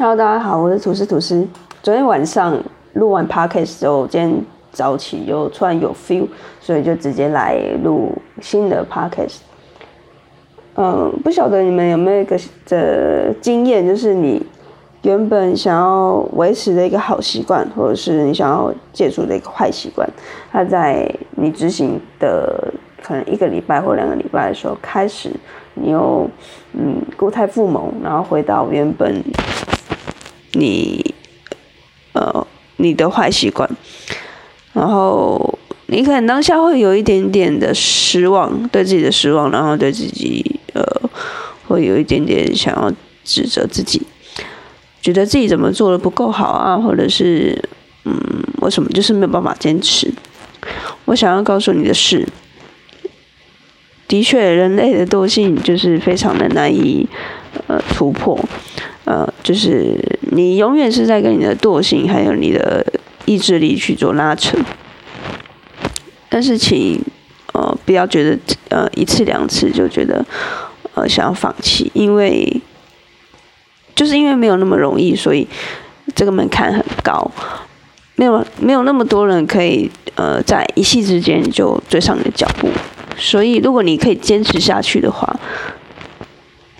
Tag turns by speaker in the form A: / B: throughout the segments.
A: Hello，大家好，我是吐司吐司。昨天晚上录完 podcast 之后，今天早起又突然有 feel，所以就直接来录新的 podcast。嗯，不晓得你们有没有一个的经验，就是你原本想要维持的一个好习惯，或者是你想要戒除的一个坏习惯，它在你执行的可能一个礼拜或两个礼拜的时候开始，你又嗯固态复萌，然后回到原本。你，呃，你的坏习惯，然后你可能当下会有一点点的失望，对自己的失望，然后对自己，呃，会有一点点想要指责自己，觉得自己怎么做的不够好啊，或者是，嗯，为什么就是没有办法坚持？我想要告诉你的是，的确，人类的惰性就是非常的难以，呃，突破。呃，就是你永远是在跟你的惰性还有你的意志力去做拉扯，但是请呃不要觉得呃一次两次就觉得呃想要放弃，因为就是因为没有那么容易，所以这个门槛很高，没有没有那么多人可以呃在一夕之间就追上你的脚步，所以如果你可以坚持下去的话。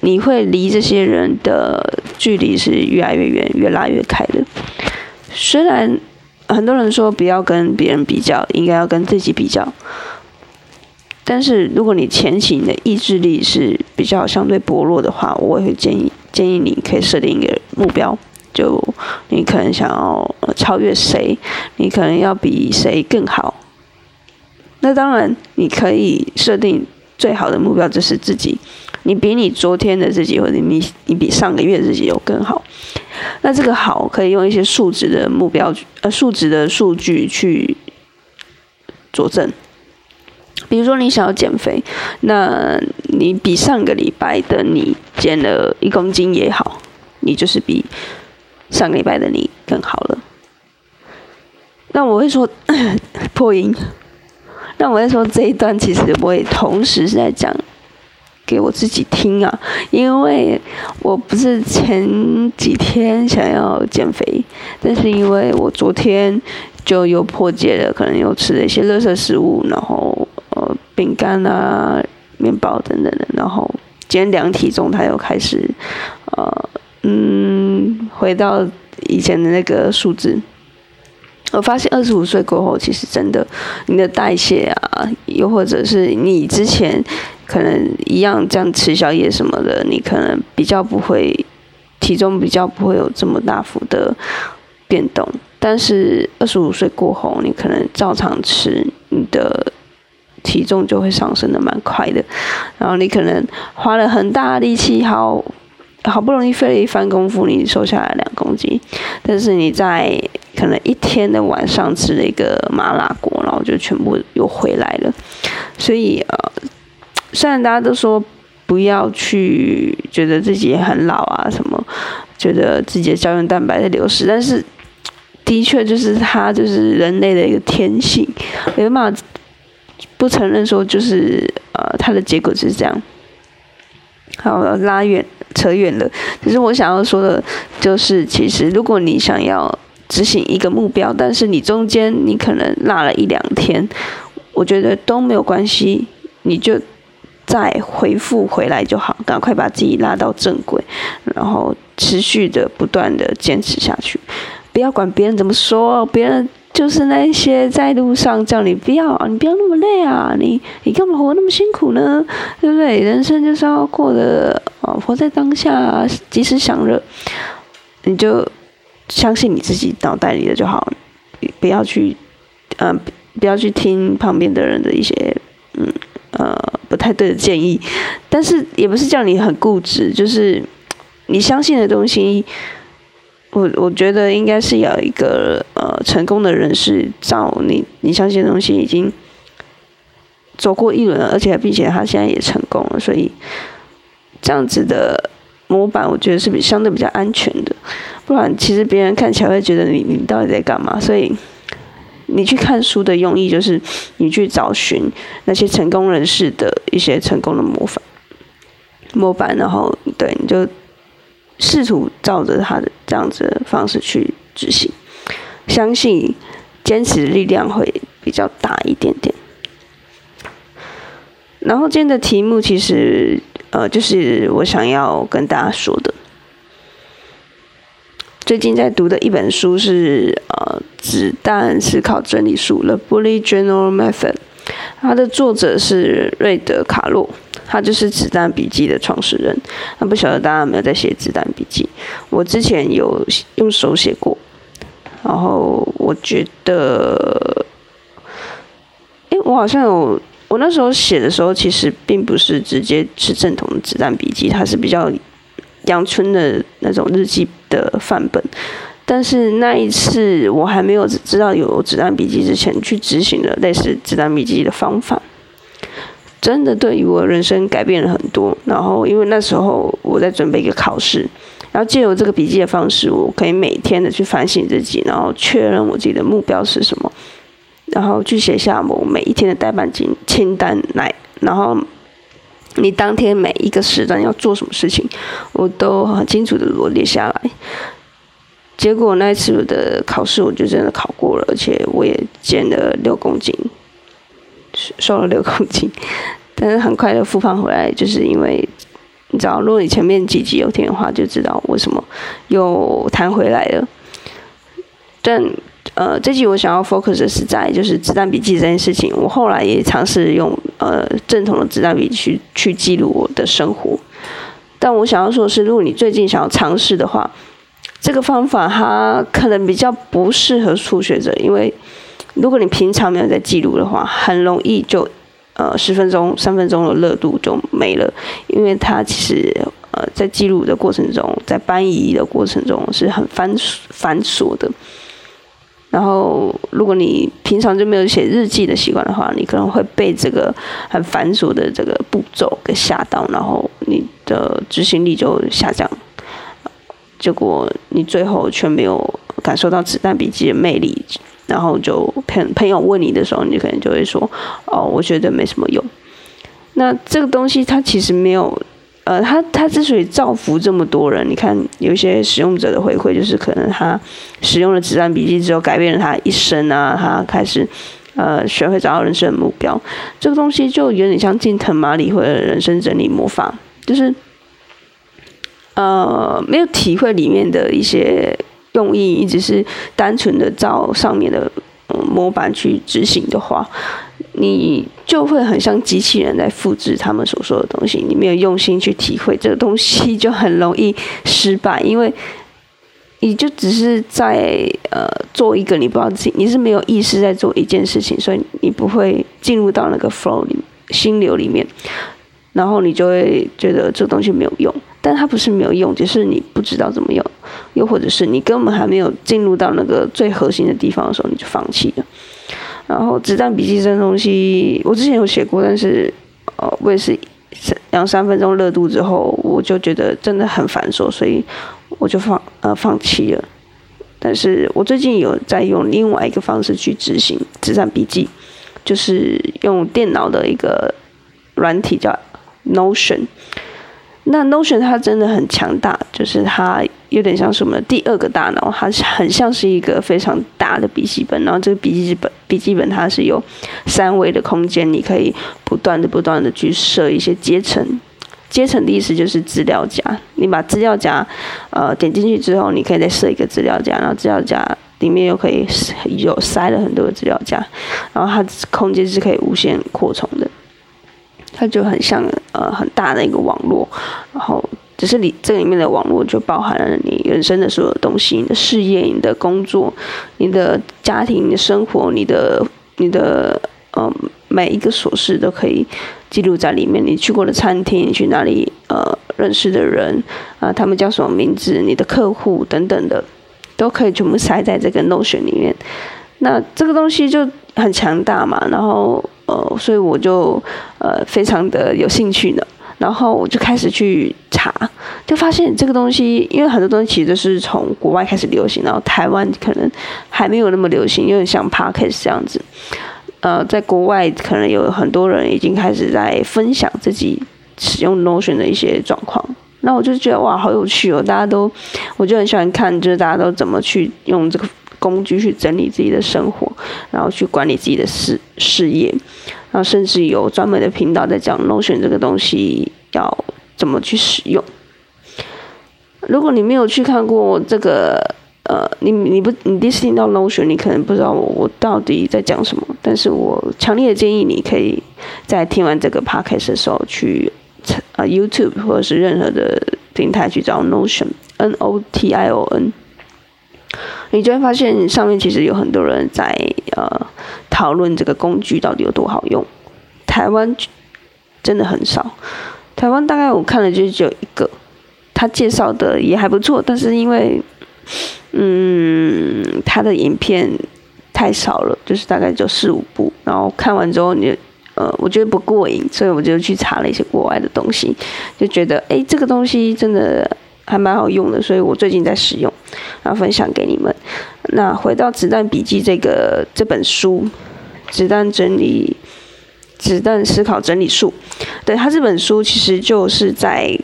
A: 你会离这些人的距离是越来越远，越拉越开的。虽然很多人说不要跟别人比较，应该要跟自己比较，但是如果你前期你的意志力是比较相对薄弱的话，我也会建议建议你可以设定一个目标，就你可能想要超越谁，你可能要比谁更好。那当然，你可以设定最好的目标就是自己。你比你昨天的自己，或者你你比上个月自己有更好，那这个好可以用一些数值的目标，呃，数值的数据去佐证。比如说你想要减肥，那你比上个礼拜的你减了一公斤也好，你就是比上个礼拜的你更好了。那我会说破音，那我会说这一段其实我也同时是在讲。给我自己听啊，因为我不是前几天想要减肥，但是因为我昨天就又破戒了，可能又吃了一些垃圾食物，然后呃饼干啊、面包等等的，然后今天量体重，它又开始呃嗯回到以前的那个数字。我发现二十五岁过后，其实真的你的代谢啊，又或者是你之前。可能一样这样吃宵夜什么的，你可能比较不会体重比较不会有这么大幅的变动。但是二十五岁过后，你可能照常吃，你的体重就会上升的蛮快的。然后你可能花了很大力气，好好不容易费了一番功夫，你瘦下来两公斤，但是你在可能一天的晚上吃了一个麻辣锅，然后就全部又回来了。所以呃。虽然大家都说不要去觉得自己很老啊，什么觉得自己的胶原蛋白在流失，但是的确就是它就是人类的一个天性，没办法不承认说就是呃它的结果就是这样。好，拉远扯远了，其实我想要说的，就是其实如果你想要执行一个目标，但是你中间你可能落了一两天，我觉得都没有关系，你就。再回复回来就好，赶快把自己拉到正轨，然后持续的不断的坚持下去，不要管别人怎么说，别人就是那些在路上叫你不要，你不要那么累啊，你你干嘛活那么辛苦呢？对不对？人生就是要过得啊，活在当下，及时享乐，你就相信你自己脑袋里的就好，不要去，嗯，不要去听旁边的人的一些，嗯。呃，不太对的建议，但是也不是叫你很固执，就是你相信的东西，我我觉得应该是有一个呃成功的人士照你你相信的东西已经走过一轮，而且并且他现在也成功了，所以这样子的模板我觉得是比相对比较安全的，不然其实别人看起来会觉得你你到底在干嘛，所以。你去看书的用意就是，你去找寻那些成功人士的一些成功的模板，模板，然后对，你就试图照着他的这样子的方式去执行，相信坚持的力量会比较大一点点。然后今天的题目其实呃，就是我想要跟大家说的。最近在读的一本书是呃《子弹思考整理术》（The Bullet Journal Method），它的作者是瑞德·卡洛，他就是《子弹笔记》的创始人。那不晓得大家有没有在写《子弹笔记》？我之前有用手写过，然后我觉得，哎，我好像有，我那时候写的时候，其实并不是直接是正统的《子弹笔记》，它是比较。阳春的那种日记的范本，但是那一次我还没有知道有子弹笔记之前，去执行了类似子弹笔记的方法，真的对于我人生改变了很多。然后因为那时候我在准备一个考试，然后借由这个笔记的方式，我可以每天的去反省自己，然后确认我自己的目标是什么，然后去写下我每一天的代办清清单来，然后。你当天每一个时段要做什么事情，我都很清楚的罗列下来。结果那一次我的考试，我就真的考过了，而且我也减了六公斤，瘦了六公斤。但是很快的复胖回来，就是因为你知道，如果你前面几集有听的话，就知道为什么又弹回来了。但呃，这集我想要 focus 的是在就是子弹笔记这件事情。我后来也尝试用呃正统的子弹笔去去记录我的生活。但我想要说的是，如果你最近想要尝试的话，这个方法它可能比较不适合初学者，因为如果你平常没有在记录的话，很容易就呃十分钟、三分钟的热度就没了，因为它其实呃在记录的过程中，在搬移的过程中是很繁繁琐的。然后，如果你平常就没有写日记的习惯的话，你可能会被这个很繁琐的这个步骤给吓到，然后你的执行力就下降。结果你最后却没有感受到子弹笔记的魅力，然后就朋朋友问你的时候，你可能就会说：“哦，我觉得没什么用。”那这个东西它其实没有。呃，他他之所以造福这么多人，你看有一些使用者的回馈，就是可能他使用了子弹笔记之后，改变了他一生啊，他开始呃学会找到人生的目标。这个东西就有点像近藤麻里或者人生整理魔法，就是呃没有体会里面的一些用意，一直是单纯的照上面的模板去执行的话。你就会很像机器人在复制他们所说的东西，你没有用心去体会这个东西，就很容易失败，因为你就只是在呃做一个你不知道自己，你是没有意识在做一件事情，所以你不会进入到那个 flow 里心流里面，然后你就会觉得这东西没有用，但它不是没有用，只是你不知道怎么用，又或者是你根本还没有进入到那个最核心的地方的时候，你就放弃了。然后子弹笔记这东西，我之前有写过，但是，呃，我也是两三分钟热度之后，我就觉得真的很繁琐，所以我就放呃放弃了。但是我最近有在用另外一个方式去执行子弹笔记，就是用电脑的一个软体叫 Notion。那 Notion 它真的很强大，就是它。有点像是我们的第二个大脑，它是很像是一个非常大的笔记本。然后这个笔记本笔记本它是有三维的空间，你可以不断的不断的去设一些阶层。阶层的意思就是资料夹，你把资料夹呃点进去之后，你可以再设一个资料夹，然后资料夹里面又可以有塞了很多的资料夹，然后它空间是可以无限扩充的，它就很像呃很大的一个网络，然后。只是你这里面的网络就包含了你人生的所有东西，你的事业、你的工作、你的家庭、你的生活、你的、你的呃每一个琐事都可以记录在里面。你去过的餐厅，你去哪里呃认识的人啊，他们叫什么名字？你的客户等等的，都可以全部塞在这个 Notion 里面。那这个东西就很强大嘛，然后呃，所以我就呃非常的有兴趣呢。然后我就开始去查，就发现这个东西，因为很多东西其实是从国外开始流行，然后台湾可能还没有那么流行，有点像 Podcast 这样子。呃，在国外可能有很多人已经开始在分享自己使用 Notion 的一些状况，那我就觉得哇，好有趣哦！大家都，我就很喜欢看，就是大家都怎么去用这个工具去整理自己的生活，然后去管理自己的事事业，然后甚至有专门的频道在讲 Notion 这个东西要怎么去使用。如果你没有去看过这个，呃，你你不你第一次听到 Notion，你可能不知道我我到底在讲什么。但是我强烈的建议你可以在听完这个 Podcast 的时候去。啊，YouTube 或者是任何的平台去找 Notion，N O T I O N，你就会发现上面其实有很多人在呃讨论这个工具到底有多好用。台湾真的很少，台湾大概我看了就只有一个，他介绍的也还不错，但是因为嗯他的影片太少了，就是大概就四五部，然后看完之后你。呃，我觉得不过瘾，所以我就去查了一些国外的东西，就觉得哎，这个东西真的还蛮好用的，所以我最近在使用，然后分享给你们。那回到《子弹笔记》这个这本书，《子弹整理子弹思考整理术》，对他这本书其实就是在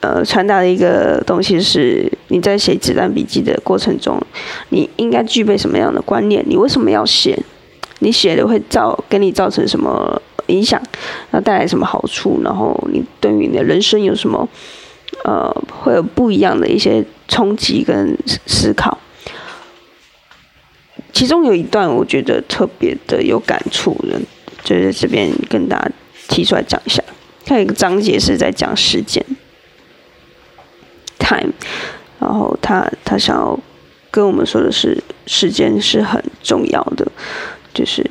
A: 呃传达的一个东西是，你在写子弹笔记的过程中，你应该具备什么样的观念？你为什么要写？你写的会造给你造成什么影响？然后带来什么好处？然后你对于你的人生有什么呃会有不一样的一些冲击跟思考？其中有一段我觉得特别的有感触的，就是这边跟大家提出来讲一下。它有一个章节是在讲时间，time，然后他他想要跟我们说的是，时间是很重要的。就是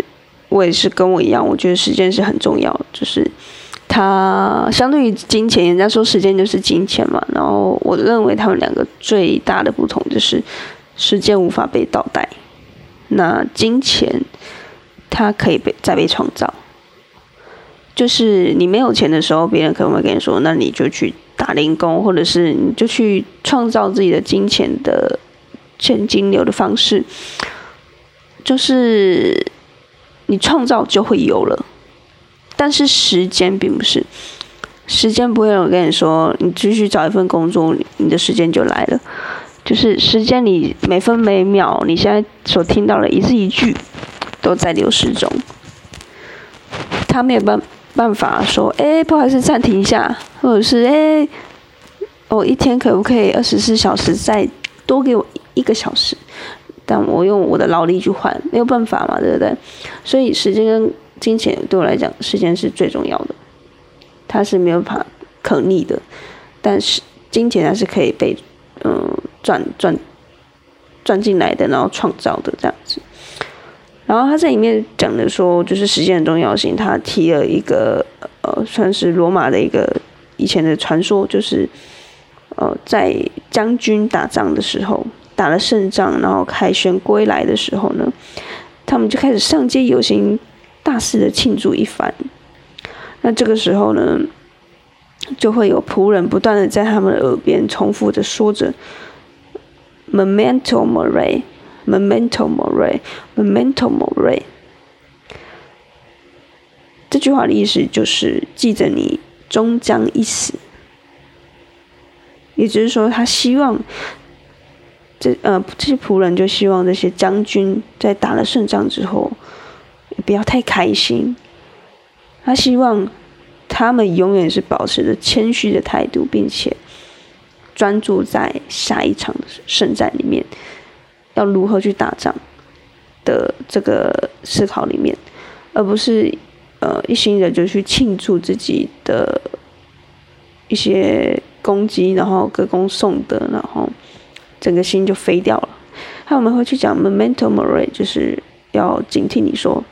A: 我也是跟我一样，我觉得时间是很重要。就是它相对于金钱，人家说时间就是金钱嘛。然后我认为他们两个最大的不同就是时间无法被倒带，那金钱它可以被再被创造。就是你没有钱的时候，别人可能会跟你说：“那你就去打零工，或者是你就去创造自己的金钱的现金流的方式。”就是。你创造就会有了，但是时间并不是，时间不会有跟你说，你继续找一份工作，你的时间就来了。就是时间，你每分每秒，你现在所听到的一字一句，都在流逝中。他没有办办法说，哎，不好意思，暂停一下，或者是，哎，我一天可不可以二十四小时再多给我一个小时？但我用我的劳力去换，没有办法嘛，对不对？所以时间跟金钱对我来讲，时间是最重要的，它是没有办法可逆的。但是金钱它是可以被嗯赚赚赚进来的，然后创造的这样子。然后他在里面讲的说，就是时间的重要性。他提了一个呃，算是罗马的一个以前的传说，就是呃，在将军打仗的时候。打了胜仗，然后凯旋归来的时候呢，他们就开始上街游行，大肆的庆祝一番。那这个时候呢，就会有仆人不断的在他们的耳边重复着说着 “memento mori”，“memento mori”，“memento mori”。这句话的意思就是记着你终将一死，也就是说，他希望。这呃，这些仆人就希望这些将军在打了胜仗之后，不要太开心。他希望他们永远是保持着谦虚的态度，并且专注在下一场胜战里面，要如何去打仗的这个思考里面，而不是呃一心的就去庆祝自己的一些攻击，然后歌功颂德，然后。整个心就飞掉了。还有我们会去讲 memento mori，就是要警惕你说，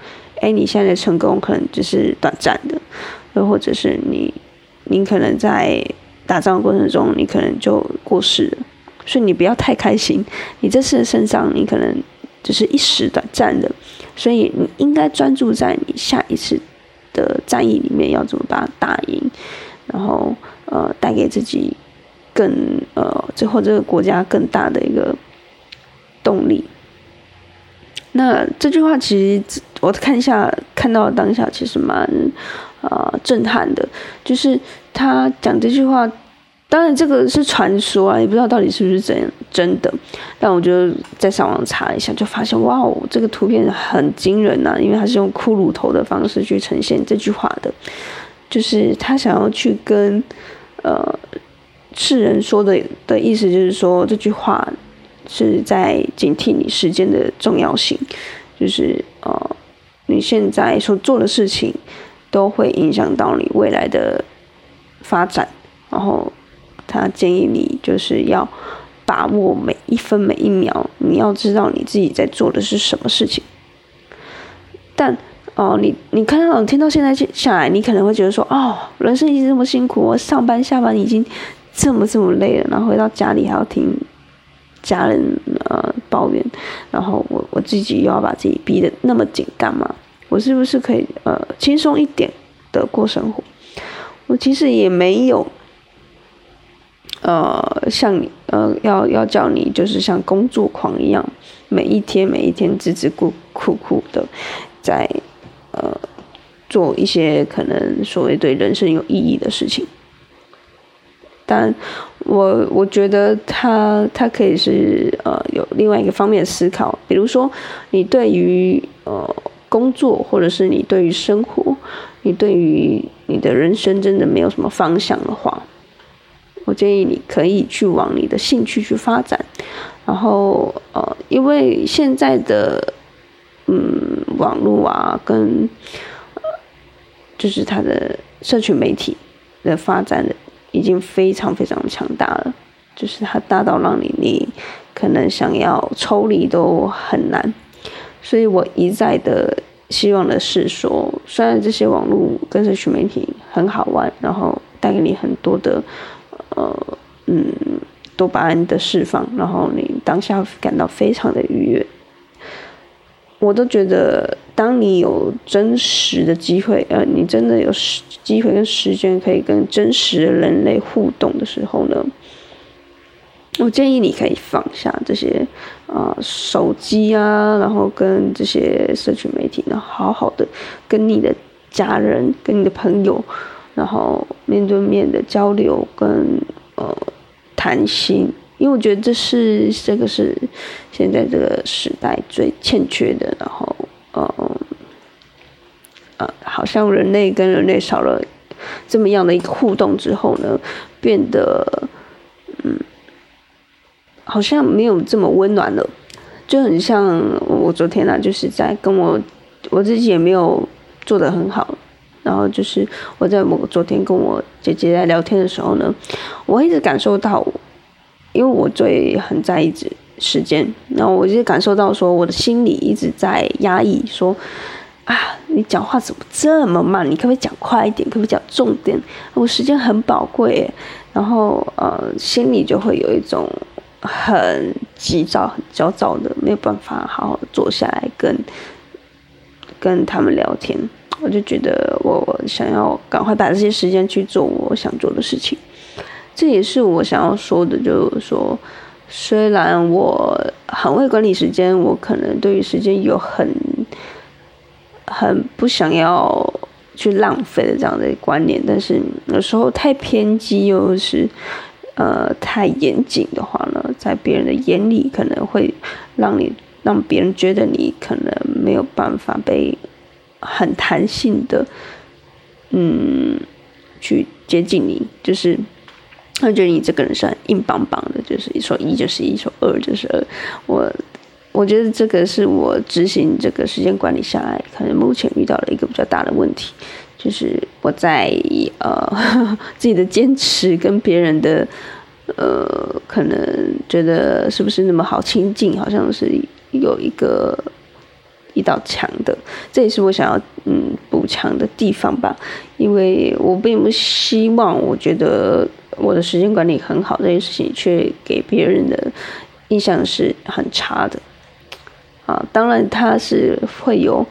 A: 哎，你现在的成功可能只是短暂的，又或者是你，你可能在打仗的过程中，你可能就过世了。所以你不要太开心，你这次的胜仗，你可能只是一时短暂的。所以你应该专注在你下一次的战役里面要怎么把它打赢，然后呃，带给自己。更呃，最后这个国家更大的一个动力。那这句话其实我看一下，看到当下其实蛮呃震撼的。就是他讲这句话当然这个是传说啊，也不知道到底是不是真真的。但我就在上网查一下，就发现哇哦，这个图片很惊人呐，因为它是用骷髅头的方式去呈现这句话的，就是他想要去跟呃世人说的的意思，就是说这句话是在警惕你时间的重要性，就是呃你现在所做的事情都会影响到你未来的发展，然后他建议你就是要。把握每一分每一秒，你要知道你自己在做的是什么事情。但哦，你你看到听到现在下来，你可能会觉得说，哦，人生已经这么辛苦，我上班下班已经这么这么累了，然后回到家里还要听家人呃抱怨，然后我我自己又要把自己逼得那么紧，干嘛？我是不是可以呃轻松一点的过生活？我其实也没有。呃，像你，呃，要要叫你，就是像工作狂一样，每一天每一天，孜孜苦苦苦的，在呃做一些可能所谓对人生有意义的事情。但我我觉得他他可以是呃有另外一个方面思考，比如说你对于呃工作，或者是你对于生活，你对于你的人生真的没有什么方向的话。我建议你可以去往你的兴趣去发展，然后呃，因为现在的嗯网络啊，跟就是它的社群媒体的发展的已经非常非常强大了，就是它大到让你你可能想要抽离都很难，所以我一再的希望的是说，虽然这些网络跟社群媒体很好玩，然后带给你很多的。呃，嗯，多巴胺的释放，然后你当下感到非常的愉悦。我都觉得，当你有真实的机会，呃，你真的有时机会跟时间可以跟真实的人类互动的时候呢，我建议你可以放下这些啊手机啊，然后跟这些社群媒体，然后好好的跟你的家人、跟你的朋友。然后面对面的交流跟呃谈心，因为我觉得这是这个是现在这个时代最欠缺的。然后，好像人类跟人类少了这么样的一个互动之后呢，变得嗯好像没有这么温暖了，就很像我昨天呢，就是在跟我我自己也没有做的很好。然后就是我在某昨天跟我姐姐在聊天的时候呢，我一直感受到，因为我最很在意时间，然后我就感受到说我的心里一直在压抑，说啊，你讲话怎么这么慢？你可不可以讲快一点？可不可以讲重点？我时间很宝贵，然后呃，心里就会有一种很急躁、很焦躁的，没有办法好好坐下来跟跟他们聊天。我就觉得我想要赶快把这些时间去做我想做的事情，这也是我想要说的，就是说，虽然我很会管理时间，我可能对于时间有很很不想要去浪费的这样的观念，但是有时候太偏激又是呃太严谨的话呢，在别人的眼里可能会让你让别人觉得你可能没有办法被。很弹性的，嗯，去接近你，就是他觉得你这个人是很硬邦邦的，就是一说一就是一说二就是二。我我觉得这个是我执行这个时间管理下来，可能目前遇到了一个比较大的问题，就是我在呃 自己的坚持跟别人的呃可能觉得是不是那么好亲近，好像是有一个。一道墙的，这也是我想要嗯补强的地方吧，因为我并不希望我觉得我的时间管理很好这件事情，却给别人的印象是很差的。啊，当然他是会有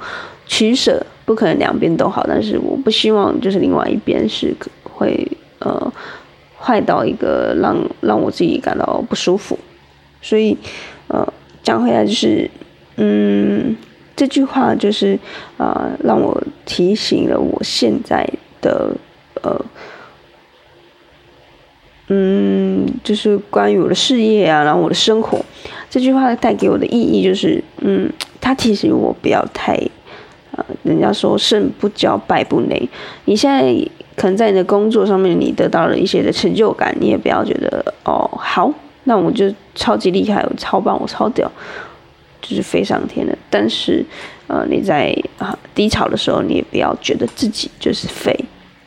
A: 取舍，不可能两边都好，但是我不希望就是另外一边是会呃坏到一个让让我自己感到不舒服，所以呃讲回来就是嗯。这句话就是，呃，让我提醒了我现在的，呃，嗯，就是关于我的事业啊，然后我的生活，这句话带给我的意义就是，嗯，他提醒我不要太，呃，人家说胜不骄，败不馁。你现在可能在你的工作上面，你得到了一些的成就感，你也不要觉得哦，好，那我就超级厉害，我超棒，我超屌，就是飞上天了。但是，呃，你在啊低潮的时候，你也不要觉得自己就是废。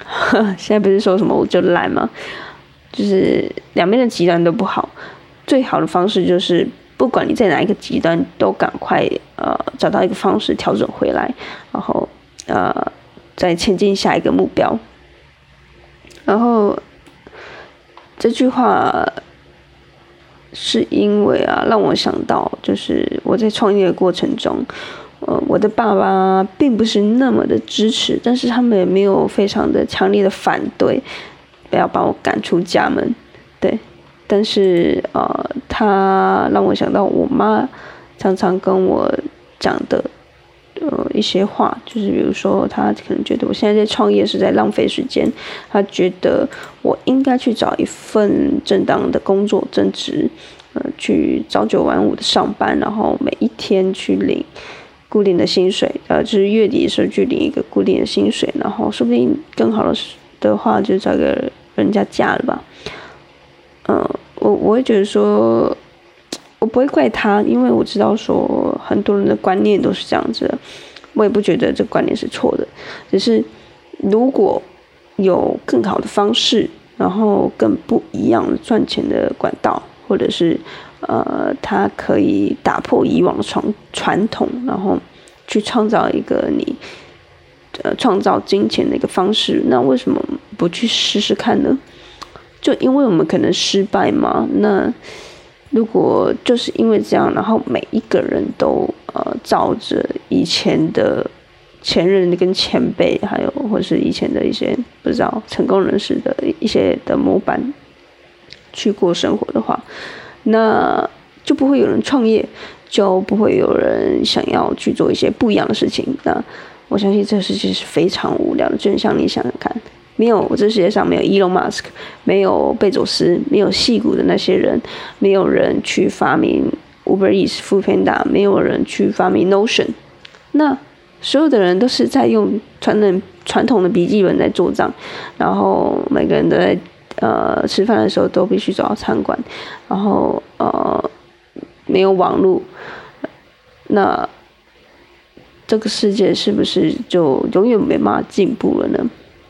A: 现在不是说什么我就烂吗？就是两边的极端都不好，最好的方式就是不管你在哪一个极端，都赶快呃找到一个方式调整回来，然后呃再前进下一个目标。然后这句话是因为啊，让我想到就是我在创业的过程中，呃，我的爸爸并不是那么的支持，但是他们也没有非常的强烈的反对。不要把我赶出家门，对，但是呃，他让我想到我妈常常跟我讲的呃一些话，就是比如说，他可能觉得我现在在创业是在浪费时间，他觉得我应该去找一份正当的工作，正职，呃，去朝九晚五的上班，然后每一天去领固定的薪水，呃，就是月底的时候去领一个固定的薪水，然后说不定更好的的话就找个。人家嫁了吧，嗯，我我会觉得说，我不会怪他，因为我知道说很多人的观念都是这样子的，我也不觉得这观念是错的，只是如果有更好的方式，然后更不一样的赚钱的管道，或者是呃，他可以打破以往传传统，然后去创造一个你。呃，创造金钱的一个方式，那为什么不去试试看呢？就因为我们可能失败嘛。那如果就是因为这样，然后每一个人都呃照着以前的前任跟前辈，还有或是以前的一些不知道成功人士的一些的模板去过生活的话，那就不会有人创业，就不会有人想要去做一些不一样的事情。那我相信这个世界是非常无聊的，就像你想想看，没有这世界上没有 Elon Musk，没有贝佐斯，没有戏骨的那些人，没有人去发明 Uber Eats、f o o Panda，没有人去发明 Notion，那所有的人都是在用传统传统的笔记本在做账，然后每个人都在呃吃饭的时候都必须走到餐馆，然后呃没有网络，那。这个世界是不是就永远没办法进步了呢？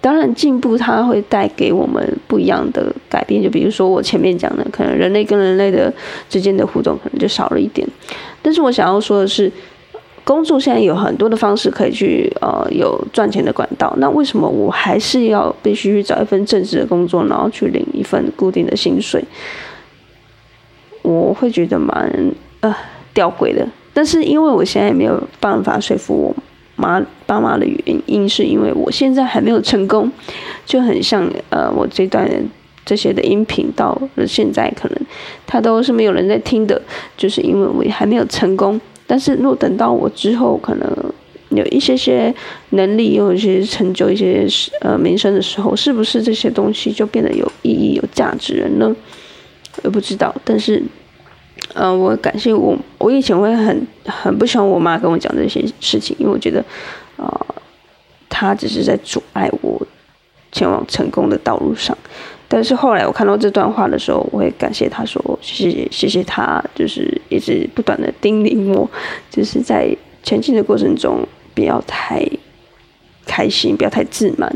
A: 当然，进步它会带给我们不一样的改变。就比如说我前面讲的，可能人类跟人类的之间的互动可能就少了一点。但是我想要说的是，工作现在有很多的方式可以去呃有赚钱的管道。那为什么我还是要必须去找一份正职的工作，然后去领一份固定的薪水？我会觉得蛮呃吊诡的。但是因为我现在没有办法说服我妈爸妈的原因，是因为我现在还没有成功，就很像呃我这段这些的音频到了现在可能他都是没有人在听的，就是因为我还没有成功。但是若等到我之后可能有一些些能力，有一些成就，一些呃名声的时候，是不是这些东西就变得有意义、有价值了呢？我不知道，但是。嗯，我感谢我，我以前会很很不喜欢我妈跟我讲这些事情，因为我觉得，呃，她只是在阻碍我前往成功的道路上。但是后来我看到这段话的时候，我会感谢她说，谢谢谢谢她，就是一直不断的叮咛我，就是在前进的过程中不要太开心，不要太自满。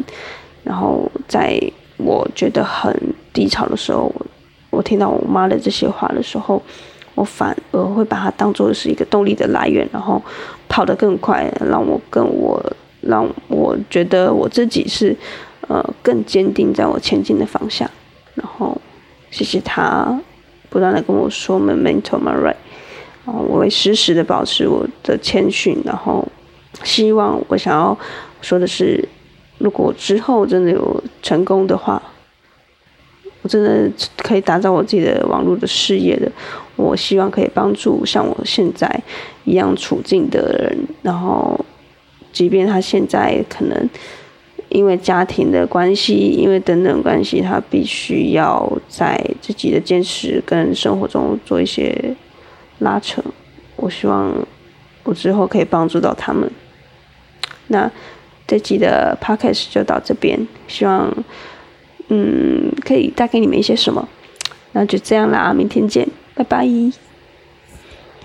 A: 然后在我觉得很低潮的时候，我听到我妈的这些话的时候。我反而会把它当做是一个动力的来源，然后跑得更快，让我跟我让我觉得我自己是呃更坚定在我前进的方向。然后谢谢他不断的跟我说 “memento mori”，然后我会时时的保持我的谦逊，然后希望我想要说的是，如果之后真的有成功的话。我真的可以打造我自己的网络的事业的。我希望可以帮助像我现在一样处境的人，然后，即便他现在可能因为家庭的关系，因为等等关系，他必须要在自己的坚持跟生活中做一些拉扯。我希望我之后可以帮助到他们。那这集的 podcast 就到这边，希望嗯可以带给你们一些什么。那就这样啦，明天见，拜拜。